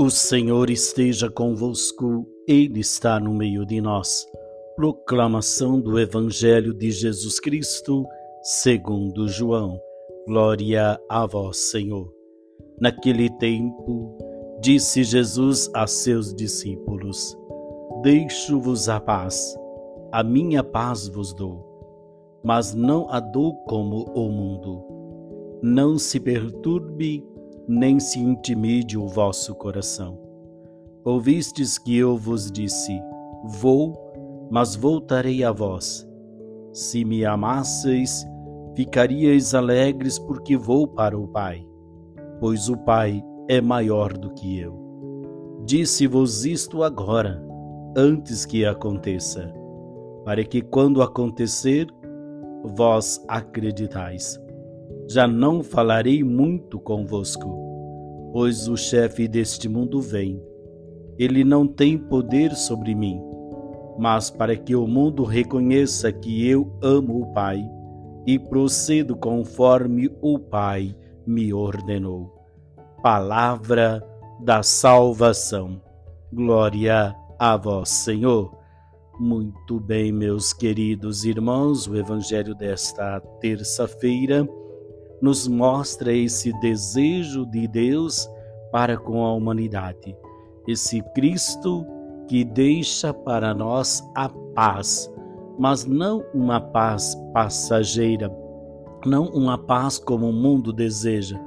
O Senhor esteja convosco, Ele está no meio de nós. Proclamação do Evangelho de Jesus Cristo, segundo João. Glória a vós, Senhor. Naquele tempo, disse Jesus a seus discípulos: Deixo-vos a paz, a minha paz vos dou, mas não a dou como o mundo. Não se perturbe nem se intimide o vosso coração. Ouvistes que eu vos disse: Vou, mas voltarei a vós. Se me amasseis, ficaríeis alegres porque vou para o Pai, pois o Pai é maior do que eu. Disse-vos isto agora, antes que aconteça, para que quando acontecer, vós acreditais já não falarei muito convosco, pois o chefe deste mundo vem. Ele não tem poder sobre mim, mas para que o mundo reconheça que eu amo o Pai e procedo conforme o Pai me ordenou. Palavra da salvação. Glória a vós, Senhor. Muito bem, meus queridos irmãos, o evangelho desta terça-feira nos mostra esse desejo de Deus para com a humanidade, esse Cristo que deixa para nós a paz, mas não uma paz passageira, não uma paz como o mundo deseja,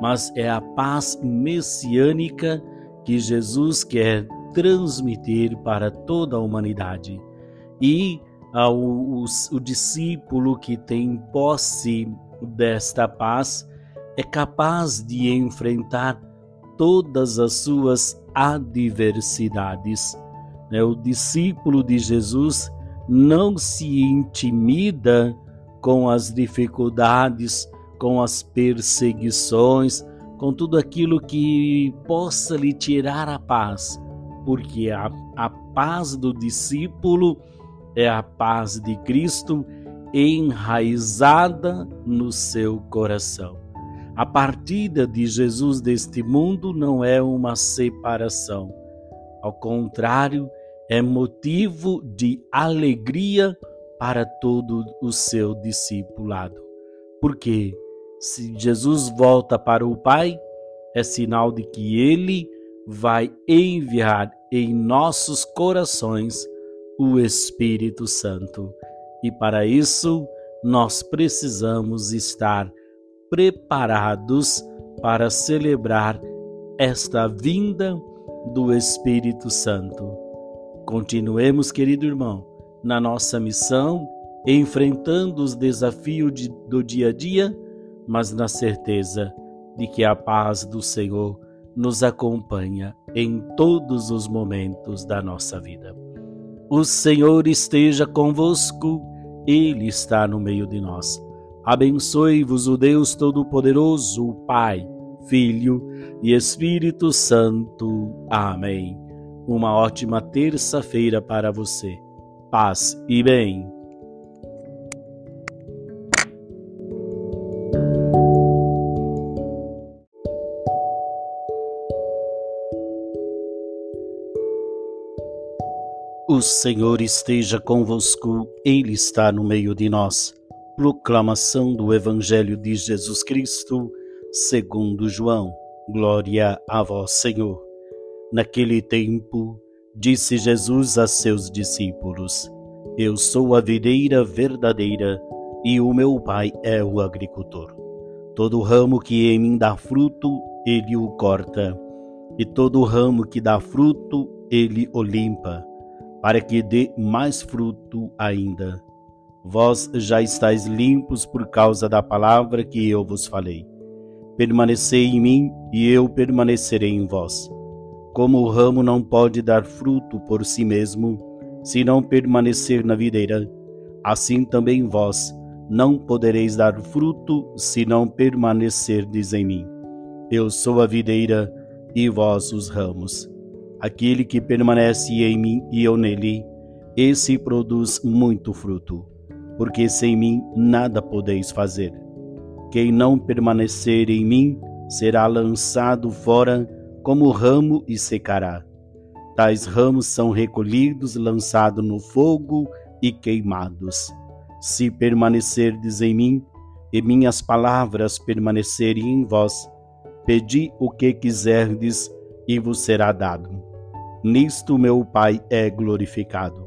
mas é a paz messiânica que Jesus quer transmitir para toda a humanidade. E ao, o, o discípulo que tem posse desta paz é capaz de enfrentar todas as suas adversidades. Né? O discípulo de Jesus não se intimida com as dificuldades, com as perseguições, com tudo aquilo que possa lhe tirar a paz, porque a, a paz do discípulo é a paz de Cristo enraizada no seu coração. A partida de Jesus deste mundo não é uma separação. Ao contrário, é motivo de alegria para todo o seu discipulado. Porque se Jesus volta para o Pai, é sinal de que ele vai enviar em nossos corações o Espírito Santo. E para isso, nós precisamos estar preparados para celebrar esta vinda do Espírito Santo. Continuemos, querido irmão, na nossa missão, enfrentando os desafios de, do dia a dia, mas na certeza de que a paz do Senhor nos acompanha em todos os momentos da nossa vida. O Senhor esteja convosco ele está no meio de nós. Abençoe-vos o Deus Todo-Poderoso, o Pai, Filho e Espírito Santo. Amém. Uma ótima terça-feira para você. Paz e bem. Senhor esteja convosco, Ele está no meio de nós. Proclamação do Evangelho de Jesus Cristo, segundo João. Glória a vós, Senhor. Naquele tempo, disse Jesus a seus discípulos: Eu sou a videira verdadeira e o meu Pai é o agricultor. Todo ramo que em mim dá fruto, ele o corta, e todo ramo que dá fruto, ele o limpa para que dê mais fruto ainda. Vós já estáis limpos por causa da palavra que eu vos falei. Permanecei em mim e eu permanecerei em vós. Como o ramo não pode dar fruto por si mesmo, se não permanecer na videira, assim também vós não podereis dar fruto se não permanecerdes em mim. Eu sou a videira e vós os ramos. Aquele que permanece em mim e eu nele, esse produz muito fruto, porque sem mim nada podeis fazer. Quem não permanecer em mim será lançado fora como ramo e secará. Tais ramos são recolhidos, lançados no fogo e queimados. Se permanecerdes em mim, e minhas palavras permanecerem em vós, pedi o que quiserdes e vos será dado. Nisto meu Pai é glorificado,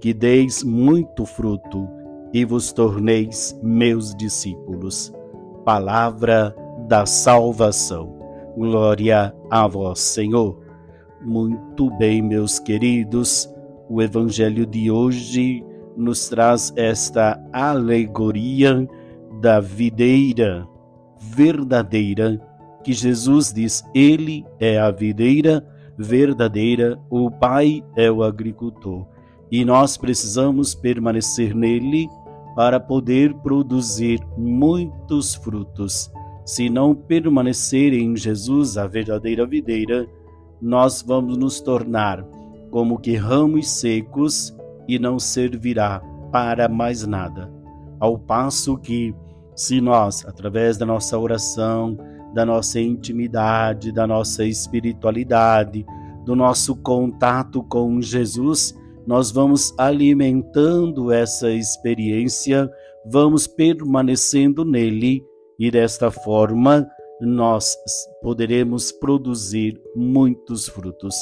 que deis muito fruto e vos torneis meus discípulos. Palavra da salvação. Glória a vós, Senhor. Muito bem, meus queridos, o Evangelho de hoje nos traz esta alegoria da videira verdadeira, que Jesus diz: Ele é a videira verdadeira, o Pai é o agricultor. E nós precisamos permanecer nele para poder produzir muitos frutos. Se não permanecer em Jesus, a verdadeira videira, nós vamos nos tornar como que ramos secos e não servirá para mais nada. Ao passo que, se nós, através da nossa oração, da nossa intimidade, da nossa espiritualidade, do nosso contato com Jesus, nós vamos alimentando essa experiência, vamos permanecendo nele e desta forma nós poderemos produzir muitos frutos.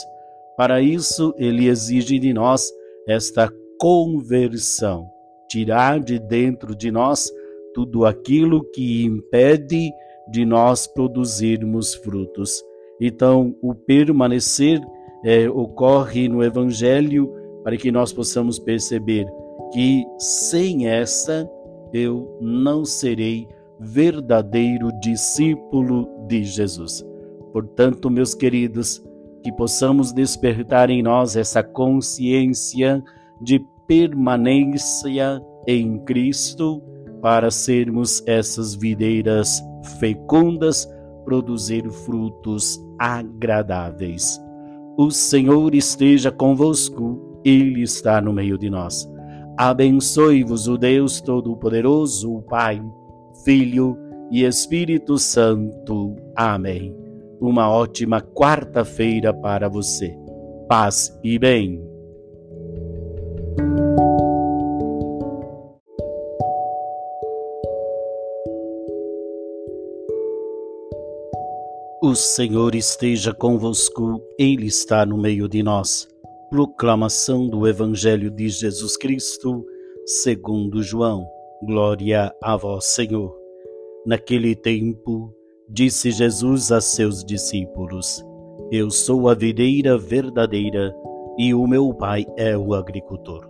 Para isso, ele exige de nós esta conversão, tirar de dentro de nós tudo aquilo que impede de nós produzirmos frutos. Então, o permanecer é, ocorre no Evangelho para que nós possamos perceber que sem essa eu não serei verdadeiro discípulo de Jesus. Portanto, meus queridos, que possamos despertar em nós essa consciência de permanência em Cristo para sermos essas videiras fecundas, produzir frutos agradáveis. O Senhor esteja convosco, Ele está no meio de nós. Abençoe-vos o Deus Todo-Poderoso, o Pai Filho e Espírito Santo. Amém. Uma ótima quarta-feira para você. Paz e bem. O Senhor esteja convosco, Ele está no meio de nós. Proclamação do Evangelho de Jesus Cristo, segundo João. Glória a vós, Senhor. Naquele tempo, disse Jesus a seus discípulos: Eu sou a videira verdadeira e o meu Pai é o agricultor.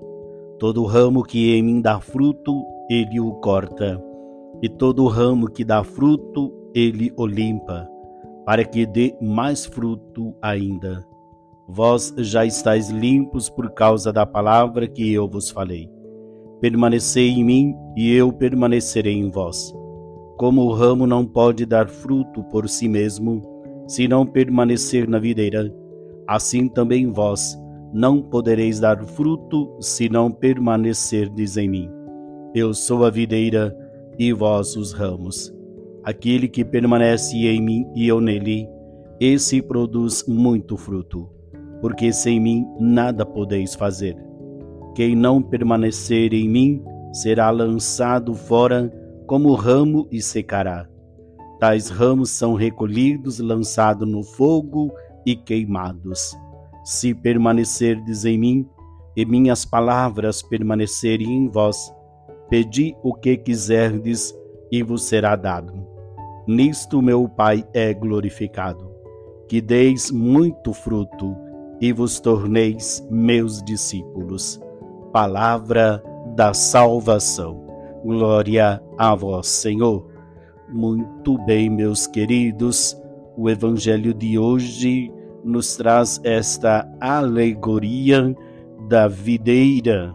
Todo ramo que em mim dá fruto, ele o corta, e todo ramo que dá fruto, ele o limpa, para que dê mais fruto ainda. Vós já estáis limpos por causa da palavra que eu vos falei. Permanecei em mim e eu permanecerei em vós. Como o ramo não pode dar fruto por si mesmo, se não permanecer na videira, assim também vós não podereis dar fruto se não permanecerdes em mim. Eu sou a videira e vós os ramos. Aquele que permanece em mim e eu nele, esse produz muito fruto, porque sem mim nada podeis fazer. Quem não permanecer em mim será lançado fora como ramo e secará. Tais ramos são recolhidos, lançados no fogo e queimados. Se permanecerdes em mim e minhas palavras permanecerem em vós, pedi o que quiserdes e vos será dado. Nisto meu Pai é glorificado, que deis muito fruto e vos torneis meus discípulos palavra da salvação. Glória a vós, Senhor. Muito bem, meus queridos, o Evangelho de hoje nos traz esta alegoria da videira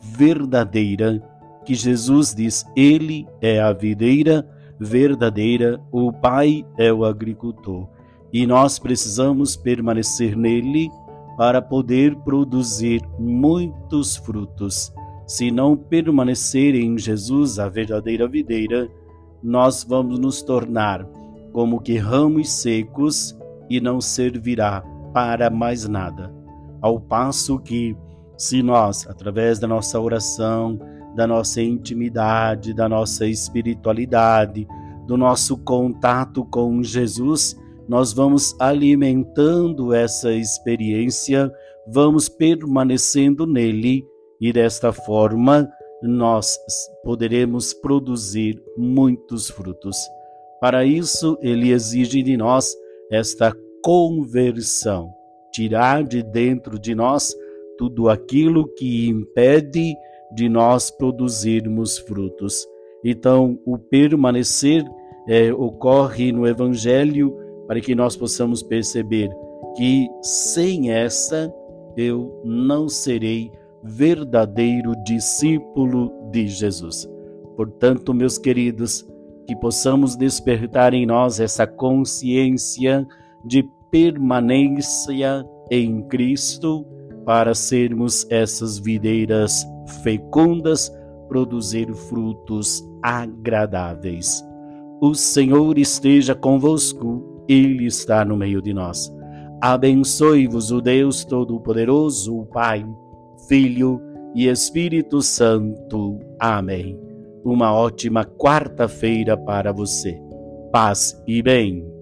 verdadeira, que Jesus diz: Ele é a videira verdadeira, o Pai é o agricultor. E nós precisamos permanecer nele para poder produzir muitos frutos. Se não permanecer em Jesus, a verdadeira videira, nós vamos nos tornar como que ramos secos e não servirá para mais nada. Ao passo que, se nós, através da nossa oração, da nossa intimidade, da nossa espiritualidade, do nosso contato com Jesus, nós vamos alimentando essa experiência, vamos permanecendo nele e desta forma nós poderemos produzir muitos frutos. Para isso, ele exige de nós esta conversão, tirar de dentro de nós tudo aquilo que impede de nós produzirmos frutos. Então, o permanecer é, ocorre no Evangelho para que nós possamos perceber que sem essa eu não serei verdadeiro discípulo de Jesus. Portanto, meus queridos, que possamos despertar em nós essa consciência de permanência em Cristo para sermos essas videiras fecundas, produzir frutos agradáveis. O Senhor esteja convosco, Ele está no meio de nós. Abençoe-vos o Deus Todo-Poderoso, o Pai, Filho e Espírito Santo. Amém. Uma ótima quarta-feira para você. Paz e bem.